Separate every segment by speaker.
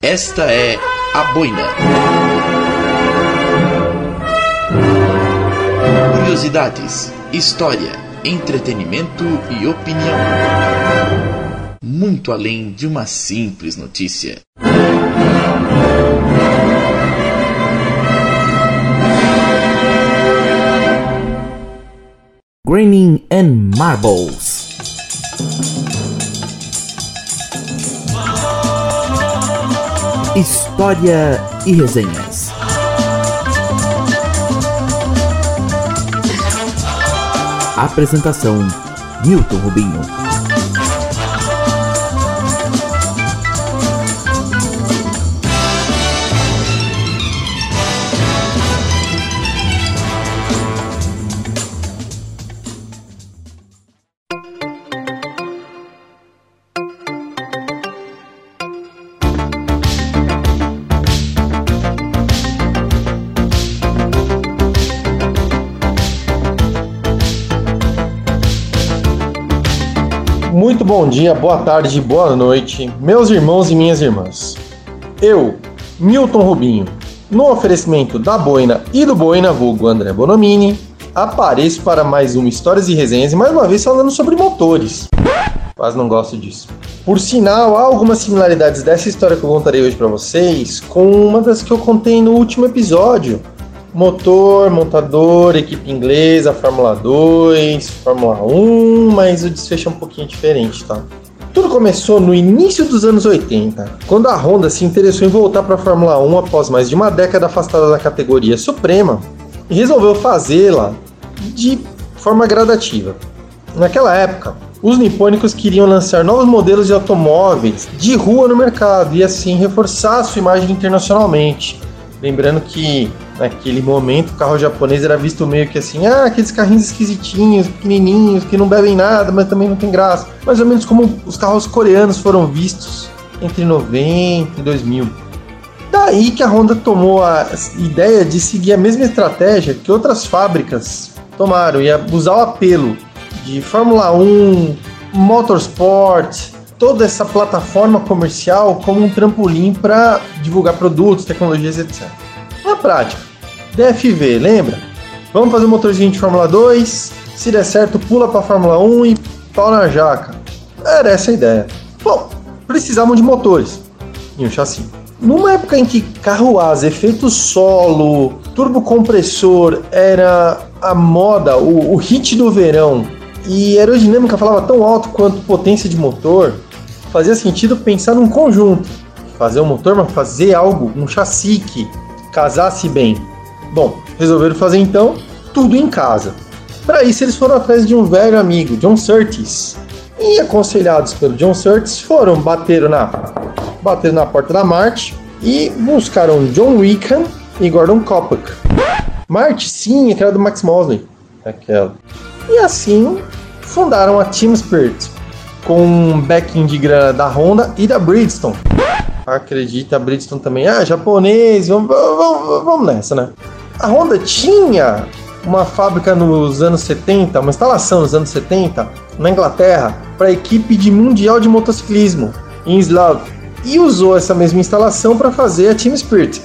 Speaker 1: Esta é a boina. Curiosidades, história, entretenimento e opinião. Muito além de uma simples notícia.
Speaker 2: Graining and Marbles. História e resenhas. Apresentação: Milton Rubinho.
Speaker 3: Bom dia, boa tarde, boa noite, meus irmãos e minhas irmãs. Eu, Milton Rubinho, no oferecimento da Boina e do Boina Vulgo André Bonomini, apareço para mais uma Histórias e Resenhas e mais uma vez falando sobre motores. Quase não gosto disso. Por sinal, há algumas similaridades dessa história que eu contarei hoje para vocês com uma das que eu contei no último episódio, motor, montador, equipe inglesa, Fórmula 2, Fórmula 1, mas o desfecho é um pouquinho diferente, tá? Tudo começou no início dos anos 80, quando a Honda se interessou em voltar para a Fórmula 1 após mais de uma década afastada da categoria suprema e resolveu fazê-la de forma gradativa. Naquela época, os nipônicos queriam lançar novos modelos de automóveis de rua no mercado e assim reforçar sua imagem internacionalmente. Lembrando que naquele momento o carro japonês era visto meio que assim, ah, aqueles carrinhos esquisitinhos, pequenininhos, que não bebem nada, mas também não tem graça. Mais ou menos como os carros coreanos foram vistos entre 90 e 2000. Daí que a Honda tomou a ideia de seguir a mesma estratégia que outras fábricas tomaram, e usar o apelo de Fórmula 1, Motorsport, toda essa plataforma comercial como um trampolim para divulgar produtos, tecnologias, etc. Na prática, DFV, lembra? Vamos fazer um motorzinho de Fórmula 2, se der certo, pula para Fórmula 1 e pau na jaca. Era essa a ideia. Bom, precisavam de motores e um chassi. Numa época em que carro asa, efeito solo, turbocompressor era a moda, o, o hit do verão, e aerodinâmica falava tão alto quanto potência de motor, fazia sentido pensar num conjunto. Fazer um motor, mas fazer algo, um chassi que casasse bem. Bom, resolveram fazer então tudo em casa. Para isso, eles foram atrás de um velho amigo, John Surtees. E aconselhados pelo John Surtees, foram bater na, bater na porta da Marte e buscaram John Wickham e Gordon Kopak. Marte, sim, aquela do Max Mosley. Aquela. E assim fundaram a Team Spirit, com um backing de grana da Honda e da Bridgestone. Acredita, a Bridgestone também, ah, japonês, vamos, vamos, vamos nessa, né? A Honda tinha uma fábrica nos anos 70, uma instalação nos anos 70, na Inglaterra, para a equipe de Mundial de Motociclismo, em Slav, e usou essa mesma instalação para fazer a Team Spirit.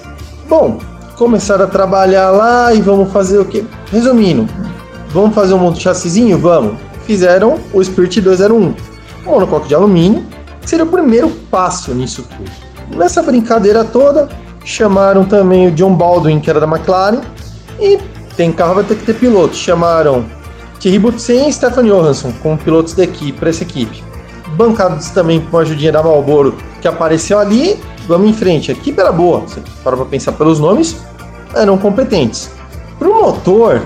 Speaker 3: Bom, começaram a trabalhar lá e vamos fazer o quê? Resumindo, vamos fazer um chassizinho? Vamos. Fizeram o Spirit 201, um monocoque de alumínio, que seria o primeiro passo nisso tudo. Nessa brincadeira toda, chamaram também o John Baldwin, que era da McLaren, e tem carro, vai ter que ter piloto. Chamaram Thierry Boutsen e Stefan Johansson como pilotos da equipe, para essa equipe. Bancados também com a ajudinha da Marlboro, que apareceu ali, vamos em frente. A equipe era boa, você para pra pensar pelos nomes, eram competentes. Para o motor,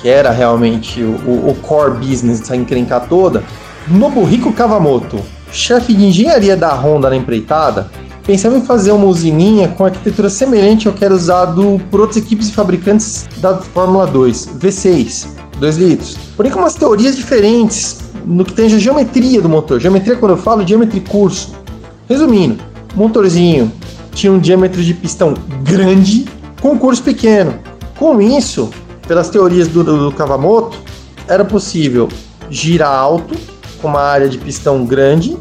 Speaker 3: que era realmente o, o core business dessa encrenca toda, Nobuhiko Kawamoto, chefe de engenharia da Honda na empreitada, pensava em fazer uma usininha com arquitetura semelhante ao que era usado por outras equipes e fabricantes da Fórmula 2, V6, 2 litros. Porém com umas teorias diferentes no que tange a geometria do motor. Geometria quando eu falo, diâmetro e curso. Resumindo, o motorzinho tinha um diâmetro de pistão grande com curso pequeno. Com isso, pelas teorias do, do Kawamoto, era possível girar alto, com uma área de pistão grande,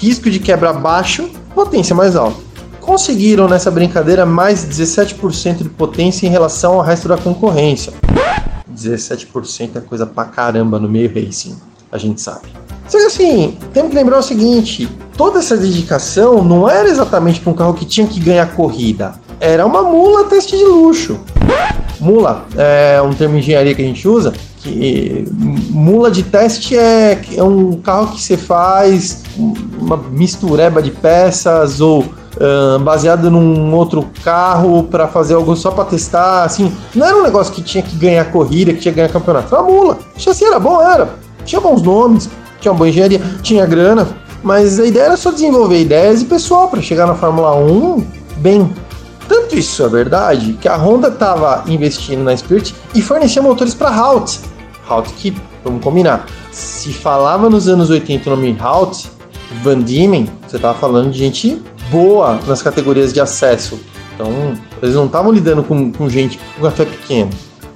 Speaker 3: risco de quebra baixo, potência mais alta. conseguiram nessa brincadeira mais 17% de potência em relação ao resto da concorrência. 17% é coisa pra caramba no meio racing, a gente sabe. Só que assim, temos que lembrar o seguinte: toda essa dedicação não era exatamente para um carro que tinha que ganhar corrida, era uma mula teste de luxo. Mula é um termo de engenharia que a gente usa, que mula de teste é, é um carro que você faz uma mistureba de peças ou uh, baseado num outro carro para fazer algo só para testar, assim, não era um negócio que tinha que ganhar corrida, que tinha que ganhar campeonato, era uma mula. O chassi era bom, era. Tinha bons nomes, tinha uma boa engenharia, tinha grana, mas a ideia era só desenvolver ideias e pessoal para chegar na Fórmula 1 bem. Tanto isso é verdade que a Honda estava investindo na Spirit e fornecia motores para Halt. Halt que, vamos combinar, se falava nos anos 80 o nome Halt, Van Diemen, você estava falando de gente boa nas categorias de acesso. Então, eles não estavam lidando com, com gente com café pequeno.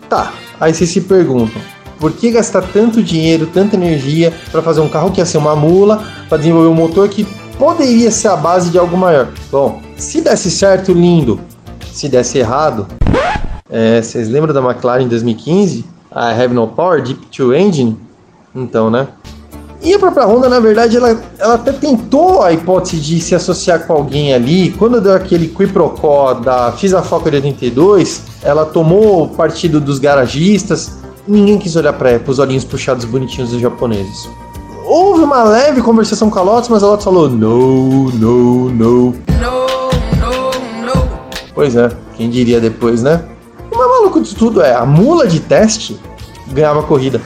Speaker 3: Tá, aí vocês se perguntam, por que gastar tanto dinheiro, tanta energia para fazer um carro que ia ser uma mula, para desenvolver um motor que poderia ser a base de algo maior? Bom, se desse certo, lindo. Se desse errado, é, vocês lembram da McLaren em 2015? A Have No Power, Deep Two Engine? Então, né? E a própria Honda, na verdade, ela, ela até tentou a hipótese de se associar com alguém ali. Quando deu aquele quiprocó da Fiz a Foca de 82, ela tomou partido dos garagistas. Ninguém quis olhar para os olhinhos puxados bonitinhos dos japoneses. Houve uma leve conversação com a Lotus, mas a Lotus falou: no, no, no. Pois é, quem diria depois, né? Maluco de tudo é: a mula de teste ganhava a corrida.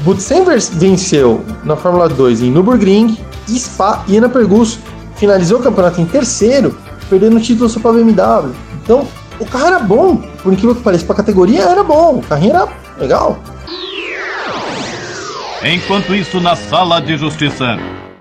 Speaker 3: Butsen venceu na Fórmula 2 em Nürburgring, Spa e Pergus. Finalizou o campeonato em terceiro, perdendo o título só para BMW. Então, o carro era bom, por incrível que pareça, para a categoria era bom, o carrinho era legal.
Speaker 4: Enquanto isso, na sala de justiça.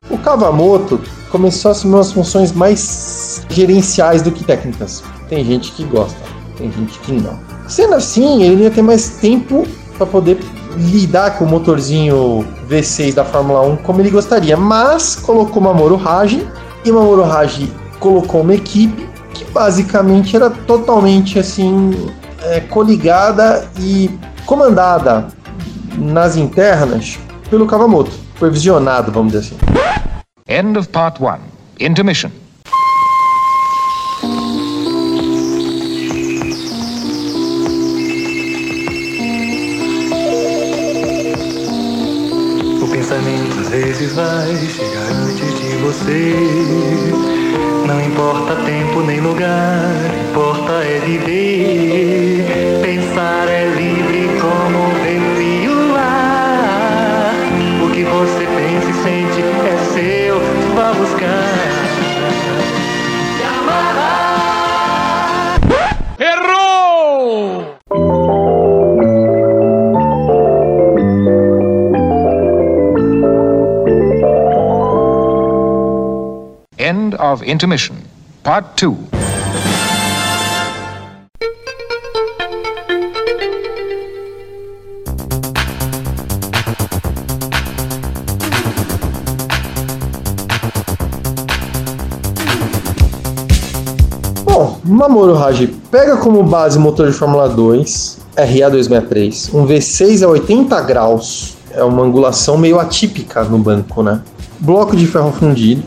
Speaker 3: O Kavamoto começou a assumir umas funções mais gerenciais do que técnicas. Tem gente que gosta, tem gente que não. Sendo assim, ele ia ter mais tempo para poder lidar com o motorzinho V6 da Fórmula 1 como ele gostaria, mas colocou Mamoru Haji e Mamoru Haji colocou uma equipe que basicamente era totalmente assim é, coligada e comandada nas internas pelo Kawamoto, supervisionado, vamos dizer assim.
Speaker 5: End of part 1. Intermission. Intermission. Part 2.
Speaker 3: Bom, Mamoru Haji pega como base o motor de Fórmula 2, RA263, um V6 a 80 graus, é uma angulação meio atípica no banco, né? Bloco de ferro fundido.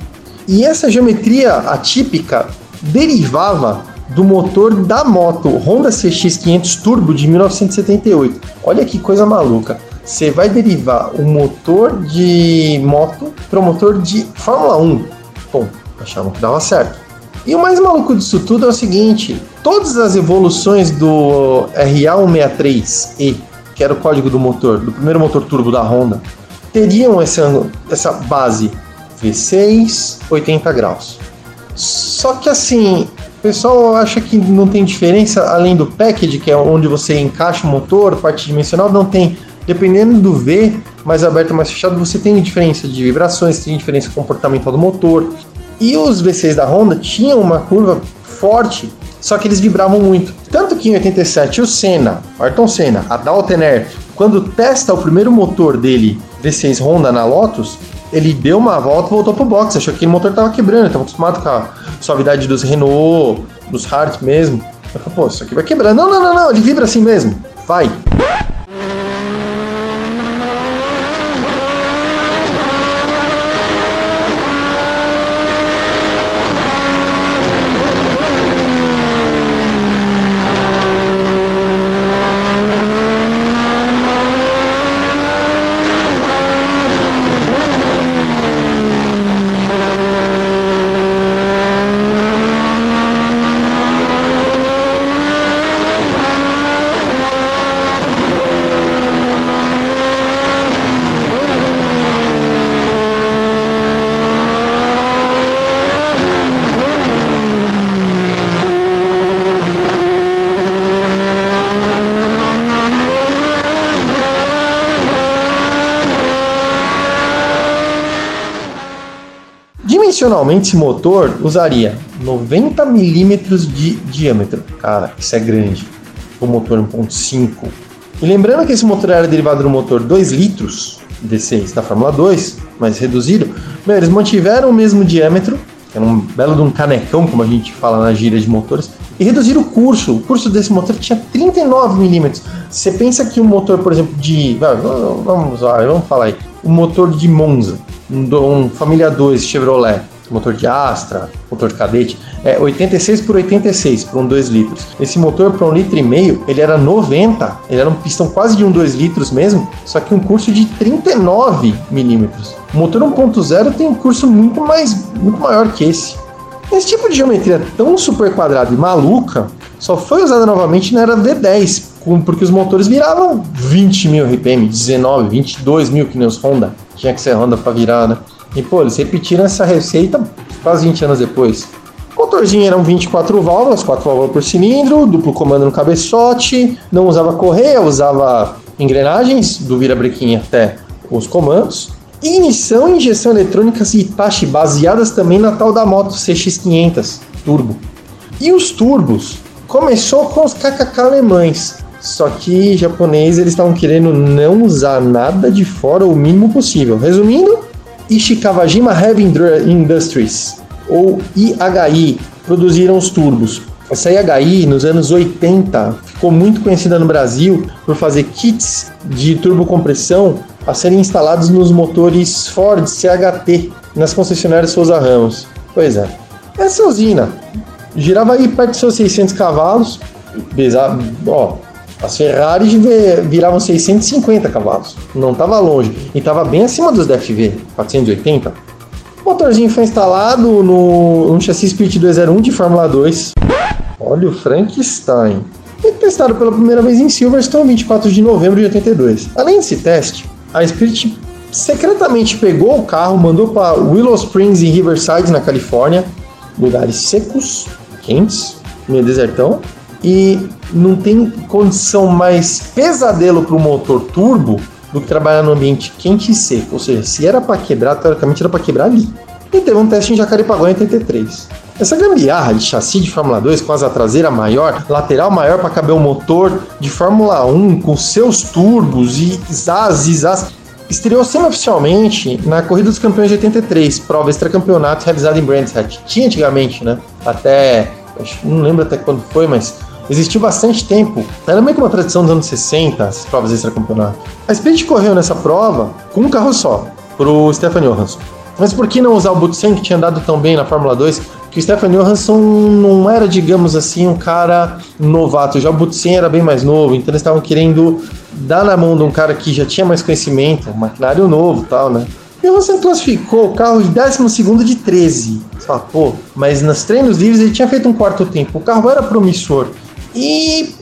Speaker 3: E essa geometria atípica derivava do motor da moto Honda CX500 Turbo de 1978. Olha que coisa maluca. Você vai derivar o motor de moto para o motor de Fórmula 1. Bom, achavam que dava certo. E o mais maluco disso tudo é o seguinte: todas as evoluções do RA163E, que era o código do motor, do primeiro motor turbo da Honda, teriam essa, essa base V6, 80 graus. Só que assim, o pessoal acha que não tem diferença além do package, que é onde você encaixa o motor, parte dimensional, não tem. Dependendo do V, mais aberto mais fechado, você tem diferença de vibrações, tem diferença comportamental do motor. E os V6 da Honda tinham uma curva forte, só que eles vibravam muito. Tanto que em 87 o Senna, Ayrton Senna, a Dalton Air, quando testa o primeiro motor dele, V6 Honda na Lotus, ele deu uma volta e voltou pro box. Achou que o motor tava quebrando, estava acostumado com a suavidade dos Renault, dos Hart mesmo. Eu falei, pô, isso aqui vai quebrando. Não, não, não, não, ele vibra assim mesmo. Vai. Dimensionalmente, esse motor usaria 90 milímetros de diâmetro. Cara, isso é grande. O motor 1.5. E lembrando que esse motor era derivado do motor 2 litros D6 da Fórmula 2, mais reduzido, eles mantiveram o mesmo diâmetro, que era um belo de um canecão, como a gente fala na gíria de motores, e reduziram o curso. O curso desse motor tinha 39 milímetros. Você pensa que um motor, por exemplo, de. Vamos, vamos falar aí. Um motor de Monza, um, um Família 2 Chevrolet, motor de Astra, motor de cadete, é 86 por 86 por um 2 litros. Esse motor para um litro e meio, ele era 90, ele era um pistão quase de um 2 litros mesmo, só que um curso de 39 milímetros. O motor 1.0 tem um curso muito mais, muito maior que esse. Esse tipo de geometria tão super quadrada e maluca só foi usada novamente na era V10, porque os motores viravam 20 mil RPM, 19, 22 mil que nem os Honda. Tinha que ser Honda para virar, né? E pô, eles repetiram essa receita quase 20 anos depois. O motorzinho eram 24 válvulas, 4 válvulas por cilindro, duplo comando no cabeçote, não usava correia, usava engrenagens do virabrequim até os comandos. Ignição e injeção eletrônicas Hitachi baseadas também na tal da moto CX500 turbo. E os turbos começou com os KKK alemães, só que japonês eles estavam querendo não usar nada de fora o mínimo possível. Resumindo, Ishikawajima Heavy Industries, ou IHI, produziram os turbos. Essa IHI, nos anos 80, ficou muito conhecida no Brasil por fazer kits de turbocompressão a serem instalados nos motores Ford CHT, nas concessionárias Souza Ramos. Pois é. Essa usina girava aí perto de seus 600 cavalos, ó, as Ferraris viravam 650 cavalos, não estava longe, e estava bem acima dos DFV, 480. O motorzinho foi instalado no um chassi Spirit 201 de Fórmula 2. Olha o Frankenstein. E testado pela primeira vez em Silverstone, 24 de novembro de 82. Além desse teste, a Spirit secretamente pegou o carro, mandou para Willow Springs e Riverside, na Califórnia, lugares secos, quentes, meio desertão, e não tem condição mais pesadelo para o motor turbo do que trabalhar no ambiente quente e seco. Ou seja, se era para quebrar, teoricamente era para quebrar ali. E teve um teste em Jacarepaguá em 83. Essa gambiarra de chassi de Fórmula 2 com asa traseira maior, lateral maior para caber o motor de Fórmula 1 com seus turbos e zaz e zaz, estreou semi-oficialmente na Corrida dos Campeões de 83, prova extracampeonato realizada em Brands Hatch. Tinha antigamente, né? Até, não lembro até quando foi, mas existiu bastante tempo. Era meio que uma tradição dos anos 60, as provas extra-campeonato. A Spirit correu nessa prova com um carro só, pro Stefan Johansson. Mas por que não usar o Butsen, que tinha andado tão bem na Fórmula 2? Que o Stefan Johansson não era, digamos assim, um cara novato. Já o Butsen era bem mais novo, então eles estavam querendo dar na mão de um cara que já tinha mais conhecimento, um maquinário novo tal, né? E você classificou o carro de 12 de 13. Você fala, pô, mas nos treinos livres ele tinha feito um quarto tempo. O carro era promissor. E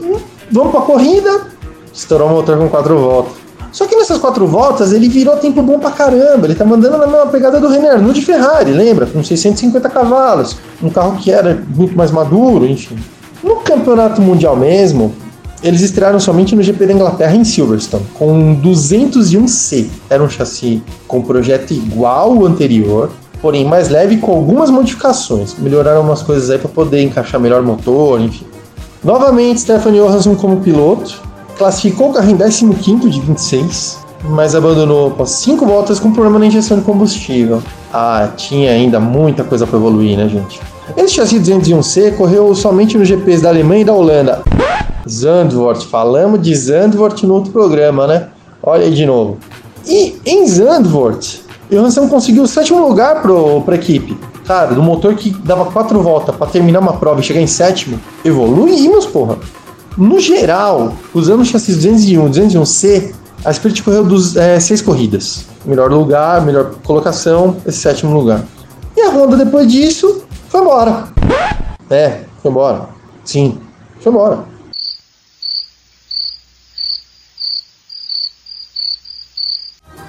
Speaker 3: vamos pra corrida. Estourou o motor com quatro voltas. Só que nessas quatro voltas ele virou tempo bom pra caramba. Ele tá mandando na mesma pegada do René Arnoux de Ferrari, lembra? Com 650 cavalos. Um carro que era muito mais maduro, enfim. No campeonato mundial mesmo, eles estrearam somente no GP da Inglaterra em Silverstone, com 201C. Era um chassi com projeto igual ao anterior, porém mais leve com algumas modificações. Melhoraram umas coisas aí para poder encaixar melhor motor, enfim. Novamente, Stefan Johansson como piloto, classificou o carro em 15 de 26, mas abandonou após cinco voltas com problema na injeção de combustível. Ah, tinha ainda muita coisa para evoluir, né, gente? Esse chassi 201C correu somente nos GPs da Alemanha e da Holanda. Zandvoort, falamos de Zandvoort no outro programa, né? Olha aí de novo. E em Zandvoort, Johansson conseguiu o sétimo lugar para a equipe. Cara, do motor que dava quatro voltas para terminar uma prova e chegar em sétimo, evoluímos, porra. No geral, usando o chassi 201, 201C, a Spirit correu dos, é, seis corridas. Melhor lugar, melhor colocação, esse sétimo lugar. E a Honda, depois disso, foi embora. É, foi embora. Sim, foi embora.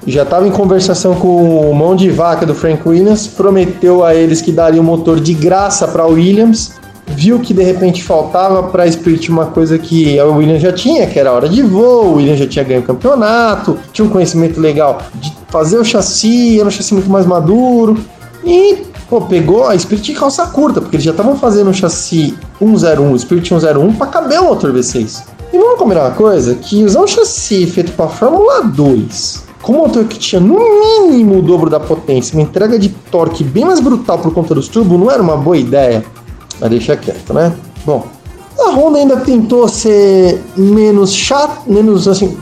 Speaker 3: Já estava em conversação com o mão de vaca do Frank Williams, prometeu a eles que daria o um motor de graça para Williams, viu que de repente faltava para a Spirit uma coisa que a Williams já tinha, que era hora de voo, o Williams já tinha ganho o campeonato, tinha um conhecimento legal de fazer o chassi, era um chassi muito mais maduro, e pô, pegou a Spirit de calça curta, porque eles já estavam fazendo o chassi 101, Spirit 101 para caber o motor V6. E vamos combinar uma coisa, que usar um chassi feito para Fórmula 2 com um motor que tinha no mínimo o dobro da potência, uma entrega de torque bem mais brutal por conta dos turbos, não era uma boa ideia. Mas deixa quieto, né? Bom, a Honda ainda tentou ser menos chato, menos assim.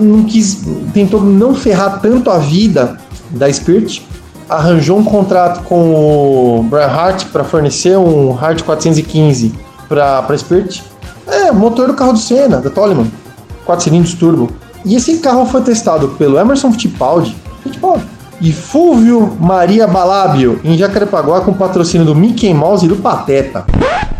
Speaker 3: Não quis, tentou não ferrar tanto a vida da Spirit. Arranjou um contrato com o Brian Hart para fornecer um Hart 415 para a Spirit. É, motor do carro do Senna, da Toleman. 4 cilindros turbo. E esse carro foi testado pelo Emerson Fittipaldi, Fittipaldi e Fulvio Maria Balabio em Jacarepaguá com patrocínio do Mickey Mouse e do Pateta.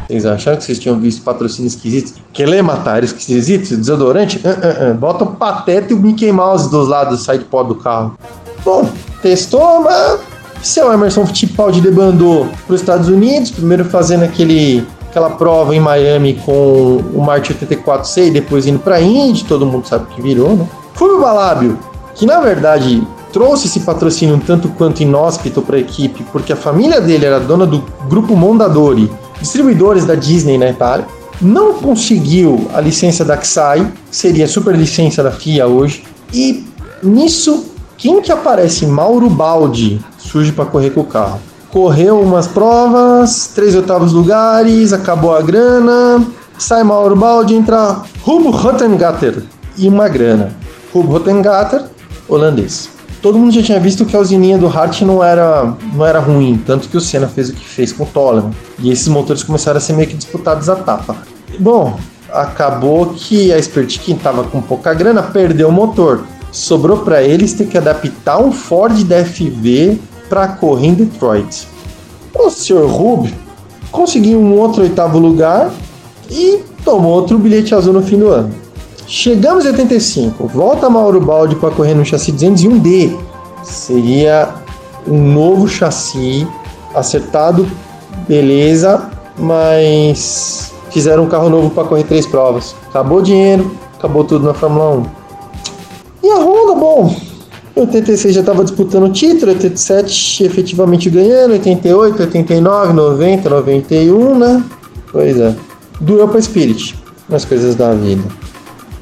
Speaker 3: Vocês acharam que vocês tinham visto patrocínio esquisito? Que matar esquisito? Desodorante? Uh, uh, uh. Bota o Pateta e o Mickey Mouse dos lados do sidepod do carro. Bom, testou, mas seu Emerson Fittipaldi debandou para os Estados Unidos, primeiro fazendo aquele aquela prova em Miami com o Martin 84C e depois indo para Indy, todo mundo sabe que virou, né? Fúvio Balábio, que na verdade trouxe esse patrocínio um tanto quanto inóspito para a equipe, porque a família dele era dona do grupo Mondadori, distribuidores da Disney na Itália, não conseguiu a licença da XAI, seria a super licença da FIA hoje, e nisso quem que aparece? Mauro Baldi surge para correr com o carro correu umas provas, três oitavos lugares, acabou a grana, sai Mauro Baldi, entra Rubo Rottengatter e uma grana. Rubo Rottengatter, holandês. Todo mundo já tinha visto que a usininha do Hart não era, não era ruim, tanto que o Senna fez o que fez com o Toleman. E esses motores começaram a ser meio que disputados a tapa. Bom, acabou que a Spirit, que estava com pouca grana, perdeu o motor. Sobrou para eles ter que adaptar um Ford DFV para correr em Detroit. O Sr. Rubio conseguiu um outro oitavo lugar e tomou outro bilhete azul no fim do ano. Chegamos em 85, volta Mauro Baldi para correr no chassi 201D. Seria um novo chassi acertado, beleza, mas fizeram um carro novo para correr três provas. Acabou o dinheiro, acabou tudo na Fórmula 1. E a Honda, bom, 86 já estava disputando o título, 87 efetivamente ganhando, 88, 89, 90, 91, né? Pois é. Doeu para Spirit nas coisas da vida.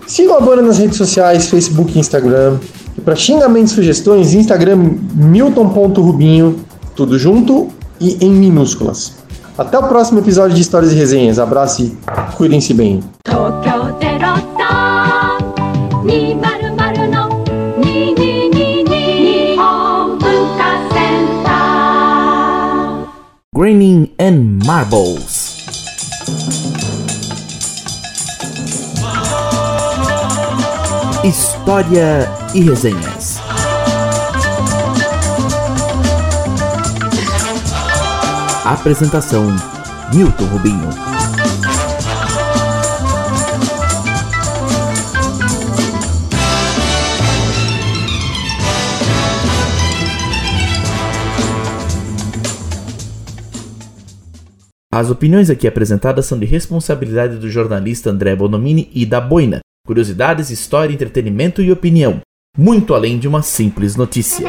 Speaker 3: Sigam a banda nas redes sociais, Facebook e Instagram. E para xingamentos e sugestões, Instagram milton.rubinho, tudo junto e em minúsculas. Até o próximo episódio de Histórias e Resenhas. Abraço e cuidem-se bem.
Speaker 2: Graining and Marbles. História e resenhas. Apresentação: Milton Rubinho. As opiniões aqui apresentadas são de responsabilidade do jornalista André Bonomini e da Boina. Curiosidades, história, entretenimento e opinião. Muito além de uma simples notícia.